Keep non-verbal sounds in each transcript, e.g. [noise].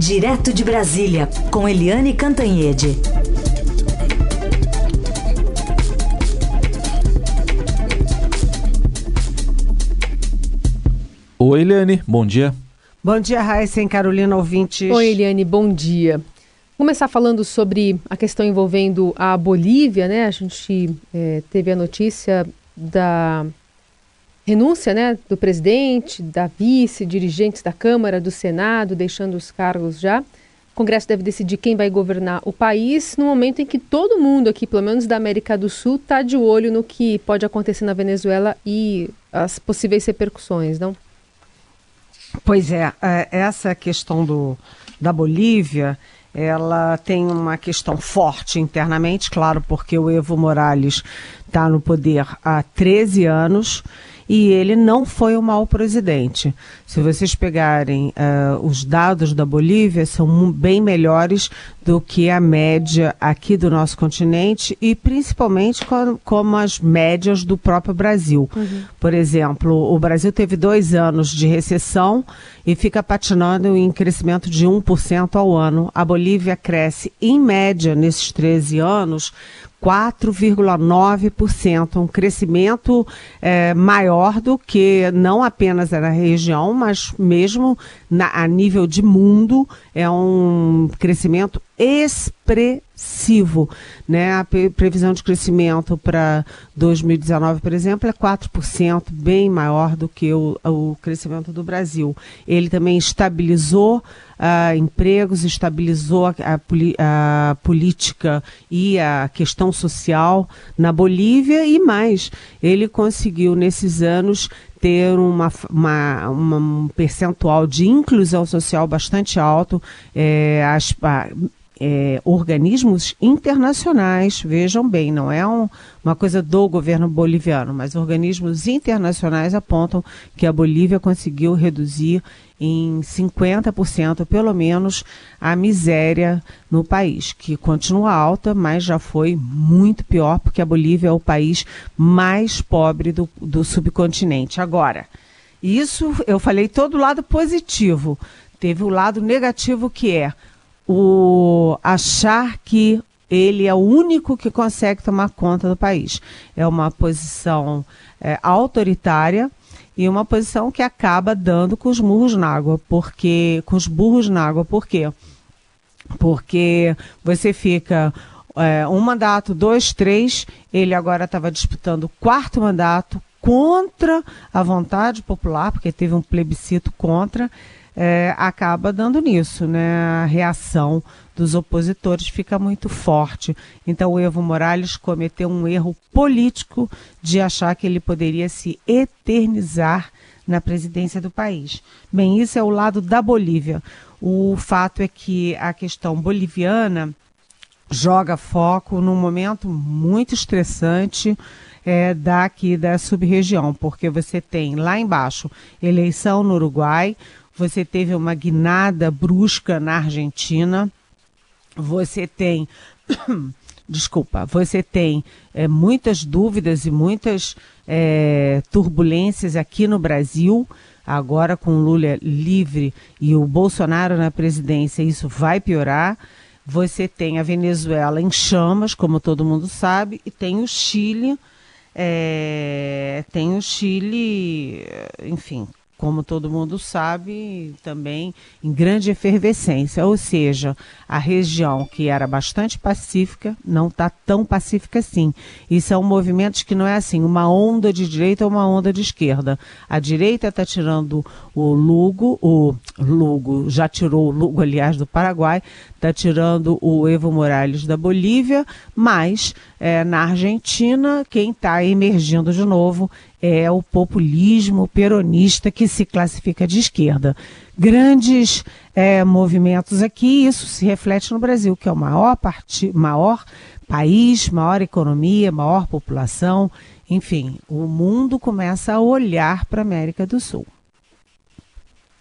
Direto de Brasília, com Eliane Cantanhede. Oi, Eliane, bom dia. Bom dia, Raíssa e Carolina ouvintes. Oi, Eliane, bom dia. Vou começar falando sobre a questão envolvendo a Bolívia, né? A gente é, teve a notícia da renúncia né, do presidente, da vice, dirigentes da Câmara, do Senado, deixando os cargos já. O Congresso deve decidir quem vai governar o país no momento em que todo mundo aqui, pelo menos da América do Sul, está de olho no que pode acontecer na Venezuela e as possíveis repercussões, não? Pois é, é, essa questão do, da Bolívia, ela tem uma questão forte internamente, claro, porque o Evo Morales está no poder há 13 anos e ele não foi um mau presidente. Se vocês pegarem uh, os dados da Bolívia, são bem melhores do que a média aqui do nosso continente e principalmente com, como as médias do próprio Brasil. Uhum. Por exemplo, o Brasil teve dois anos de recessão e fica patinando em crescimento de 1% ao ano. A Bolívia cresce, em média, nesses 13 anos, 4,9%, um crescimento é, maior do que não apenas na região, mas mesmo na, a nível de mundo, é um crescimento expressivo. Né? A previsão de crescimento para 2019, por exemplo, é 4%, bem maior do que o, o crescimento do Brasil. Ele também estabilizou uh, empregos, estabilizou a, a, a, política e a questão social na Bolívia e mais. Ele conseguiu, nesses anos, ter uma, uma, uma, um percentual de inclusão social bastante alto. É, as, é, organismos internacionais, vejam bem, não é um, uma coisa do governo boliviano, mas organismos internacionais apontam que a Bolívia conseguiu reduzir em 50% pelo menos a miséria no país, que continua alta, mas já foi muito pior, porque a Bolívia é o país mais pobre do, do subcontinente. Agora, isso eu falei todo lado positivo. Teve o lado negativo que é o achar que ele é o único que consegue tomar conta do país. É uma posição é, autoritária e uma posição que acaba dando com os murros na água, porque com os burros na água, por quê? Porque você fica é, um mandato, dois, três, ele agora estava disputando o quarto mandato contra a vontade popular, porque teve um plebiscito contra, é, acaba dando nisso, né? A reação dos opositores fica muito forte. Então, o Evo Morales cometeu um erro político de achar que ele poderia se eternizar na presidência do país. Bem, isso é o lado da Bolívia. O fato é que a questão boliviana joga foco num momento muito estressante é, daqui da sub-região, porque você tem lá embaixo eleição no Uruguai, você teve uma guinada brusca na Argentina, você tem. [coughs] Desculpa, você tem é, muitas dúvidas e muitas é, turbulências aqui no Brasil. Agora, com o Lula livre e o Bolsonaro na presidência, isso vai piorar. Você tem a Venezuela em chamas, como todo mundo sabe, e tem o Chile. É, tem o Chile, enfim, como todo mundo sabe, também em grande efervescência, ou seja, a região que era bastante pacífica não está tão pacífica assim. E são movimentos que não é assim, uma onda de direita ou uma onda de esquerda. A direita está tirando o Lugo, o Lugo já tirou o Lugo, aliás, do Paraguai, está tirando o Evo Morales da Bolívia, mas é, na Argentina, quem está emergindo de novo é o populismo peronista que se classifica de esquerda. Grandes é, movimentos aqui, isso se reflete no Brasil, que é o maior, part... maior país, maior economia, maior população. Enfim, o mundo começa a olhar para a América do Sul.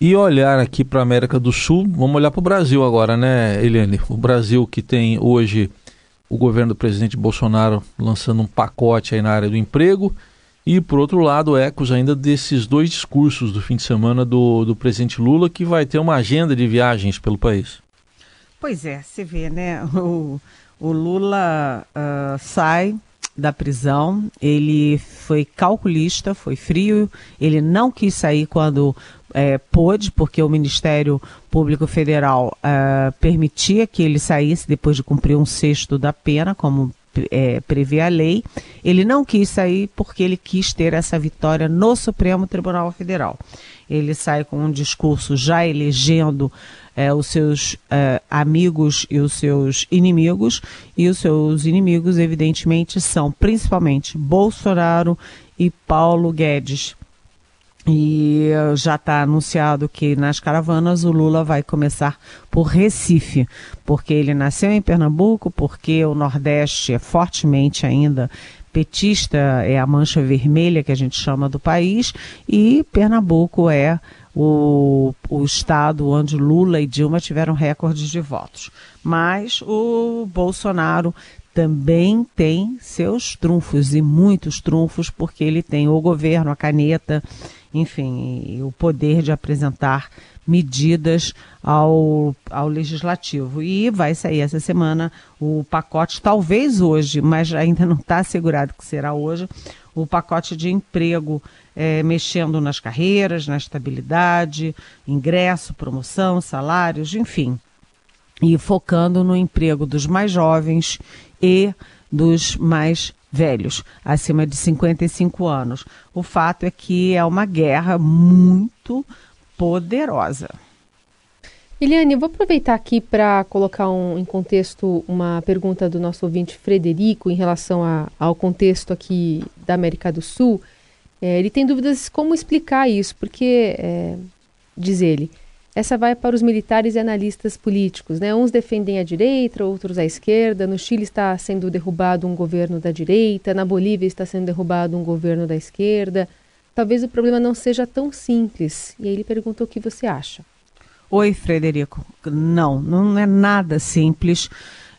E olhar aqui para a América do Sul, vamos olhar para o Brasil agora, né, Eliane? O Brasil que tem hoje o governo do presidente Bolsonaro lançando um pacote aí na área do emprego E, por outro lado, ecos ainda desses dois discursos do fim de semana do, do presidente Lula, que vai ter uma agenda de viagens pelo país. Pois é, você vê, né? O, o Lula uh, sai da prisão, ele foi calculista, foi frio, ele não quis sair quando é, pôde, porque o Ministério Público Federal uh, permitia que ele saísse depois de cumprir um sexto da pena, como é, prevê a lei. Ele não quis sair porque ele quis ter essa vitória no Supremo Tribunal Federal. Ele sai com um discurso já elegendo é, os seus é, amigos e os seus inimigos, e os seus inimigos, evidentemente, são principalmente Bolsonaro e Paulo Guedes. E já está anunciado que nas caravanas o Lula vai começar por Recife, porque ele nasceu em Pernambuco, porque o Nordeste é fortemente ainda petista, é a mancha vermelha que a gente chama do país, e Pernambuco é o, o estado onde Lula e Dilma tiveram recordes de votos. Mas o Bolsonaro também tem seus trunfos e muitos trunfos, porque ele tem o governo, a caneta, enfim, o poder de apresentar medidas ao, ao legislativo. E vai sair essa semana o pacote, talvez hoje, mas ainda não está assegurado que será hoje, o pacote de emprego é, mexendo nas carreiras, na estabilidade, ingresso, promoção, salários, enfim. E focando no emprego dos mais jovens e dos mais velhos, acima de 55 anos. O fato é que é uma guerra muito poderosa. Eliane, eu vou aproveitar aqui para colocar um, em contexto uma pergunta do nosso ouvinte Frederico em relação a, ao contexto aqui da América do Sul. É, ele tem dúvidas como explicar isso, porque, é, diz ele, essa vai para os militares e analistas políticos. Né? Uns defendem a direita, outros a esquerda. No Chile está sendo derrubado um governo da direita, na Bolívia está sendo derrubado um governo da esquerda. Talvez o problema não seja tão simples. E aí ele perguntou o que você acha. Oi, Frederico. Não, não é nada simples.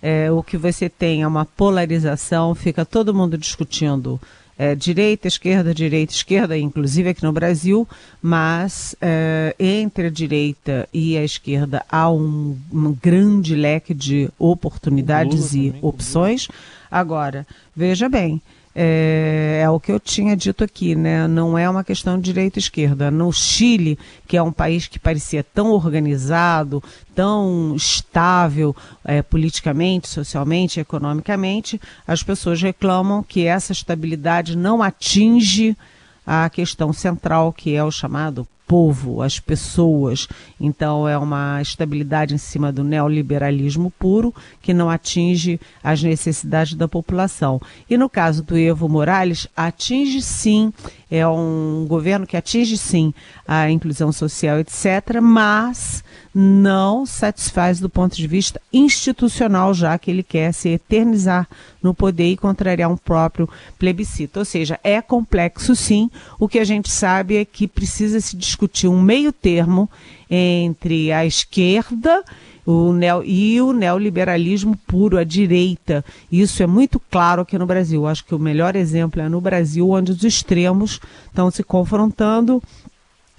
É, o que você tem é uma polarização, fica todo mundo discutindo é, direita, esquerda, direita, esquerda, inclusive aqui no Brasil, mas é, entre a direita e a esquerda há um, um grande leque de oportunidades e opções. Agora, veja bem, é, é, o que eu tinha dito aqui, né? Não é uma questão de direita e esquerda. No Chile, que é um país que parecia tão organizado, tão estável é, politicamente, socialmente, economicamente, as pessoas reclamam que essa estabilidade não atinge a questão central, que é o chamado povo, as pessoas. Então é uma estabilidade em cima do neoliberalismo puro que não atinge as necessidades da população. E no caso do Evo Morales, atinge sim, é um governo que atinge sim a inclusão social, etc., mas não satisfaz do ponto de vista institucional, já que ele quer se eternizar no poder e contrariar um próprio plebiscito. Ou seja, é complexo sim. O que a gente sabe é que precisa se discutir um meio termo entre a esquerda o neo, e o neoliberalismo puro, a direita. Isso é muito claro aqui no Brasil. Acho que o melhor exemplo é no Brasil, onde os extremos estão se confrontando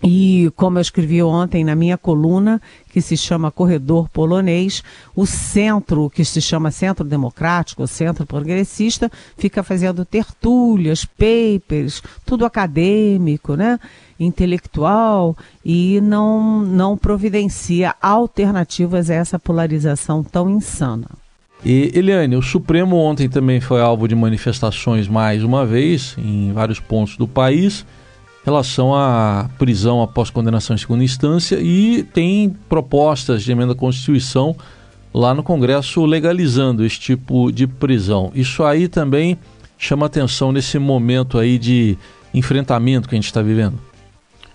e como eu escrevi ontem na minha coluna, que se chama Corredor Polonês, o centro, que se chama Centro Democrático, o Centro Progressista, fica fazendo tertúlias, papers, tudo acadêmico, né? intelectual, e não, não providencia alternativas a essa polarização tão insana. E Eliane, o Supremo ontem também foi alvo de manifestações mais uma vez, em vários pontos do país relação à prisão após condenação em segunda instância e tem propostas de emenda à Constituição lá no Congresso legalizando esse tipo de prisão. Isso aí também chama atenção nesse momento aí de enfrentamento que a gente está vivendo.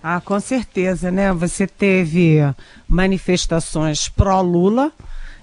Ah, com certeza, né? Você teve manifestações pró-Lula,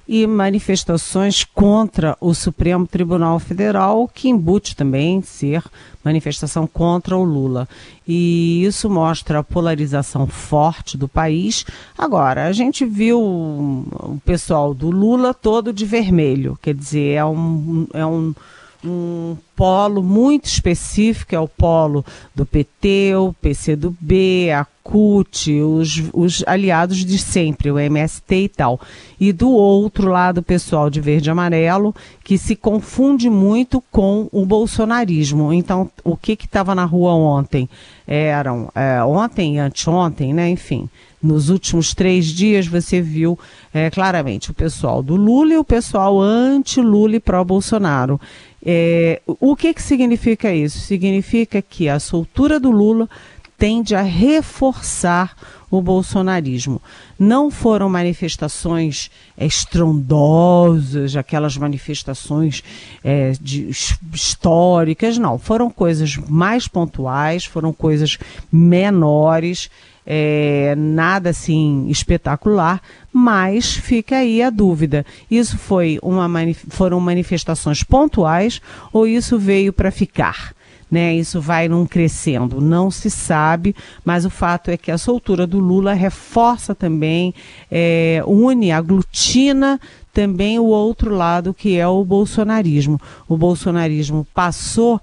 e manifestações contra o Supremo Tribunal Federal, que embute também ser manifestação contra o Lula. E isso mostra a polarização forte do país. Agora, a gente viu o pessoal do Lula todo de vermelho, quer dizer, é um, é um um polo muito específico, é o polo do PT, o PCdoB, a CUT, os, os aliados de sempre, o MST e tal. E do outro lado, o pessoal de verde e amarelo, que se confunde muito com o bolsonarismo. Então, o que estava na rua ontem? Eram, é, ontem e anteontem, né? Enfim, nos últimos três dias você viu é, claramente o pessoal do Lula e o pessoal anti-Lula e pró-Bolsonaro. É, o que, que significa isso? Significa que a soltura do Lula tende a reforçar o bolsonarismo. Não foram manifestações é, estrondosas, aquelas manifestações é, de, históricas, não. Foram coisas mais pontuais, foram coisas menores é, nada assim espetacular, mas fica aí a dúvida. Isso foi uma foram manifestações pontuais ou isso veio para ficar? Né, isso vai num crescendo, não se sabe, mas o fato é que a soltura do Lula reforça também, é, une, aglutina também o outro lado que é o bolsonarismo. O bolsonarismo passou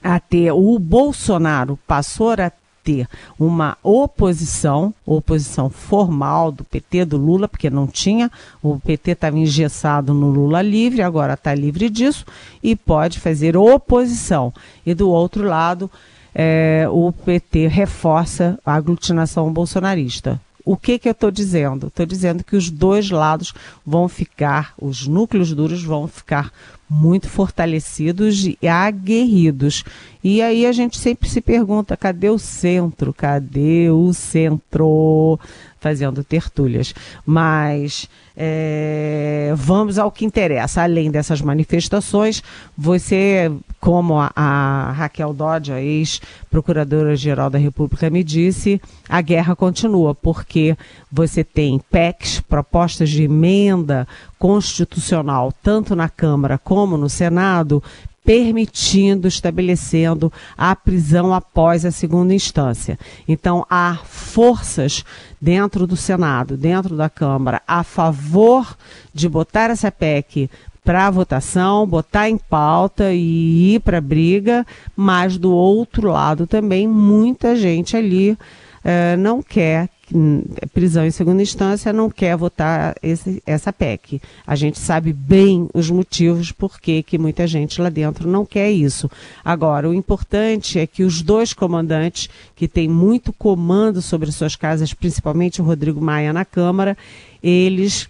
a ter, o Bolsonaro passou a ter uma oposição, oposição formal do PT, do Lula, porque não tinha, o PT estava engessado no Lula livre, agora está livre disso e pode fazer oposição. E do outro lado, é, o PT reforça a aglutinação bolsonarista. O que, que eu estou dizendo? Estou dizendo que os dois lados vão ficar, os núcleos duros vão ficar muito fortalecidos e aguerridos. E aí a gente sempre se pergunta: cadê o centro? Cadê o centro? Fazendo tertúlias. Mas é, vamos ao que interessa. Além dessas manifestações, você, como a, a Raquel Dodge, a ex-procuradora-geral da República, me disse, a guerra continua, porque você tem PECs, propostas de emenda constitucional, tanto na Câmara como no Senado, permitindo, estabelecendo a prisão após a segunda instância. Então, há forças dentro do Senado, dentro da Câmara, a favor de botar essa PEC para votação, botar em pauta e ir para briga, mas do outro lado também muita gente ali eh, não quer prisão em segunda instância não quer votar esse, essa PEC. A gente sabe bem os motivos por que muita gente lá dentro não quer isso. Agora, o importante é que os dois comandantes, que têm muito comando sobre suas casas, principalmente o Rodrigo Maia na Câmara, eles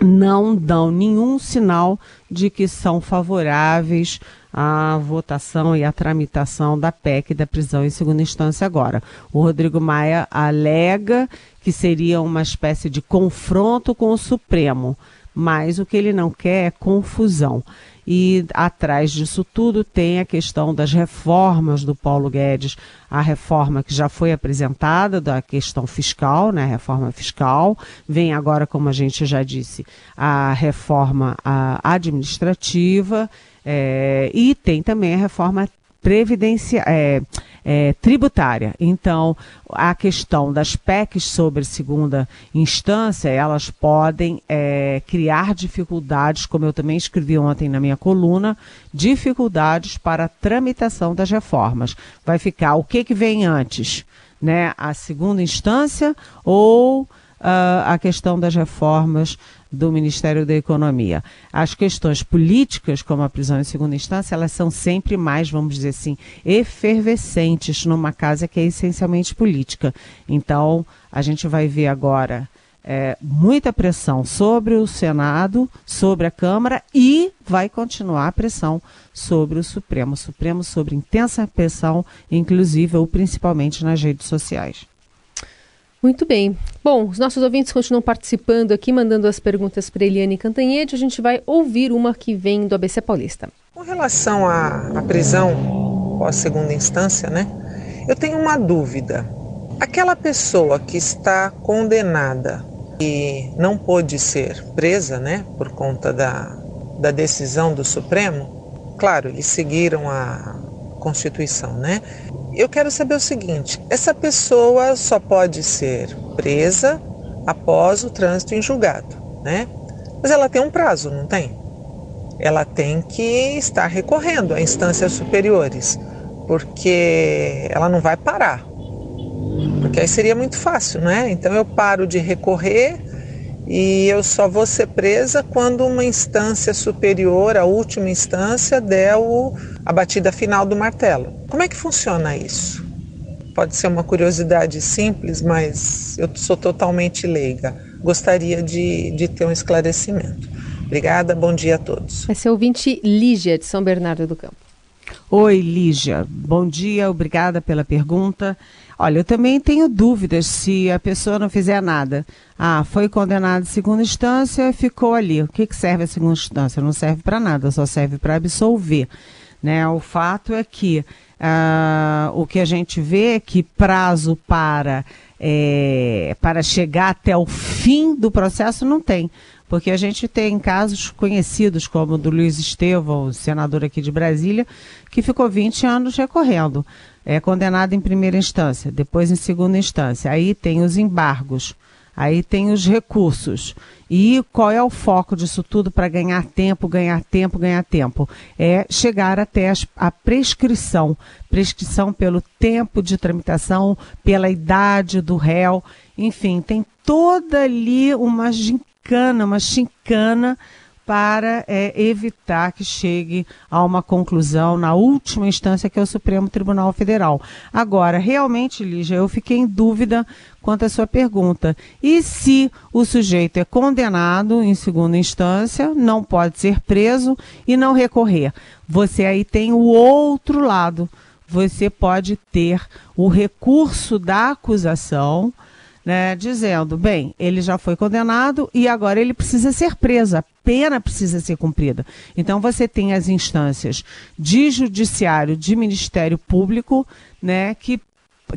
não dão nenhum sinal de que são favoráveis à votação e à tramitação da PEC da prisão em segunda instância agora. O Rodrigo Maia alega que seria uma espécie de confronto com o Supremo, mas o que ele não quer é confusão. E atrás disso tudo tem a questão das reformas do Paulo Guedes, a reforma que já foi apresentada da questão fiscal, né, reforma fiscal, vem agora, como a gente já disse, a reforma a administrativa é, e tem também a reforma previdenciária. É, é, tributária. Então, a questão das PECs sobre segunda instância, elas podem é, criar dificuldades, como eu também escrevi ontem na minha coluna, dificuldades para a tramitação das reformas. Vai ficar o que, que vem antes? Né? A segunda instância ou uh, a questão das reformas do Ministério da Economia. As questões políticas, como a prisão em segunda instância, elas são sempre mais, vamos dizer assim, efervescentes numa casa que é essencialmente política. Então, a gente vai ver agora é, muita pressão sobre o Senado, sobre a Câmara e vai continuar a pressão sobre o Supremo. O Supremo sobre intensa pressão, inclusive ou principalmente nas redes sociais. Muito bem. Bom, os nossos ouvintes continuam participando aqui, mandando as perguntas para Eliane Cantanhede. A gente vai ouvir uma que vem do ABC Paulista. Com relação à, à prisão pós segunda instância, né? Eu tenho uma dúvida. Aquela pessoa que está condenada e não pôde ser presa, né, por conta da, da decisão do Supremo, claro, eles seguiram a Constituição, né? Eu quero saber o seguinte: essa pessoa só pode ser presa após o trânsito em julgado, né? Mas ela tem um prazo, não tem? ela tem que estar recorrendo a instâncias superiores, porque ela não vai parar. Porque aí seria muito fácil, né? Então eu paro de recorrer e eu só vou ser presa quando uma instância superior, a última instância, der o, a batida final do martelo. Como é que funciona isso? Pode ser uma curiosidade simples, mas eu sou totalmente leiga. Gostaria de, de ter um esclarecimento. Obrigada, bom dia a todos. Esse é o ouvinte Lígia, de São Bernardo do Campo. Oi, Lígia. Bom dia, obrigada pela pergunta. Olha, eu também tenho dúvidas se a pessoa não fizer nada. Ah, foi condenado em segunda instância, ficou ali. O que, que serve a segunda instância? Não serve para nada, só serve para absolver. Né? O fato é que ah, o que a gente vê é que prazo para, é, para chegar até o fim do processo não tem. Porque a gente tem casos conhecidos, como o do Luiz Estevão, senador aqui de Brasília, que ficou 20 anos recorrendo é condenado em primeira instância, depois em segunda instância. Aí tem os embargos, aí tem os recursos. E qual é o foco disso tudo para ganhar tempo, ganhar tempo, ganhar tempo? É chegar até a prescrição. Prescrição pelo tempo de tramitação, pela idade do réu. Enfim, tem toda ali uma gincana, uma chincana para é, evitar que chegue a uma conclusão na última instância, que é o Supremo Tribunal Federal. Agora, realmente, Lígia, eu fiquei em dúvida quanto à sua pergunta. E se o sujeito é condenado em segunda instância, não pode ser preso e não recorrer? Você aí tem o outro lado. Você pode ter o recurso da acusação né, dizendo, bem, ele já foi condenado e agora ele precisa ser preso, a pena precisa ser cumprida. Então você tem as instâncias de judiciário, de Ministério Público, né, que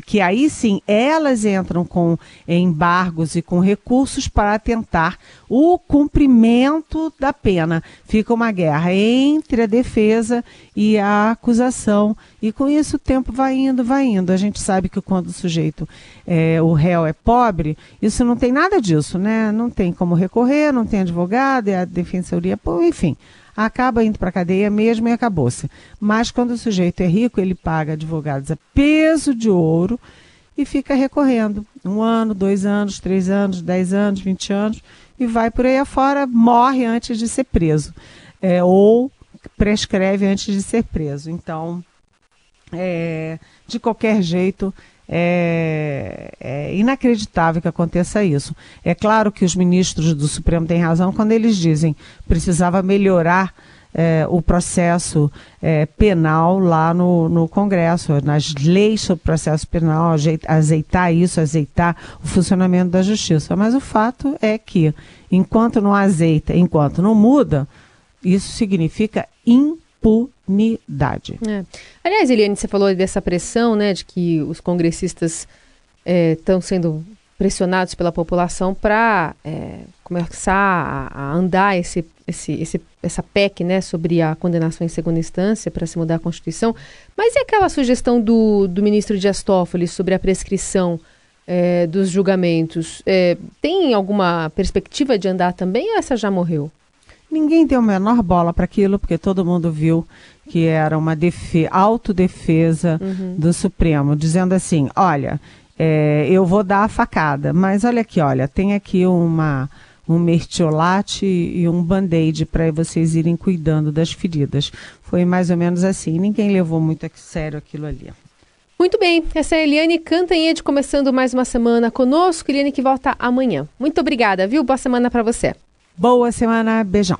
que aí sim elas entram com embargos e com recursos para tentar o cumprimento da pena. Fica uma guerra entre a defesa e a acusação. E com isso o tempo vai indo, vai indo. A gente sabe que quando o sujeito, é, o réu é pobre, isso não tem nada disso, né? Não tem como recorrer, não tem advogado, é a defensoria, enfim acaba indo para a cadeia mesmo e acabou-se. Mas quando o sujeito é rico, ele paga advogados a peso de ouro e fica recorrendo. Um ano, dois anos, três anos, dez anos, vinte anos, e vai por aí afora, morre antes de ser preso. É, ou prescreve antes de ser preso. Então, é, de qualquer jeito, é, é, inacreditável que aconteça isso. É claro que os ministros do Supremo têm razão quando eles dizem precisava melhorar é, o processo é, penal lá no, no Congresso, nas leis sobre processo penal, azeitar isso, azeitar o funcionamento da justiça. Mas o fato é que, enquanto não azeita, enquanto não muda, isso significa impunidade. É. Aliás, Eliane, você falou dessa pressão, né, de que os congressistas estão é, sendo pressionados pela população para é, começar a, a, andar esse, esse, esse, essa PEC né, sobre a condenação em segunda instância para se mudar a Constituição. Mas e aquela sugestão do, do ministro Dias Toffoli sobre a prescrição é, dos julgamentos? É, tem alguma perspectiva de andar também ou essa já morreu? Ninguém deu a menor bola para aquilo, porque todo mundo viu que era uma defe autodefesa uhum. do Supremo, dizendo assim: olha, é, eu vou dar a facada, mas olha aqui, olha, tem aqui uma um mertiolate e um band-aid para vocês irem cuidando das feridas. Foi mais ou menos assim. Ninguém levou muito a sério aquilo ali. Muito bem, essa é a Eliane Cantanhede começando mais uma semana conosco. Eliane que volta amanhã. Muito obrigada, viu? Boa semana para você. Boa semana, beijão.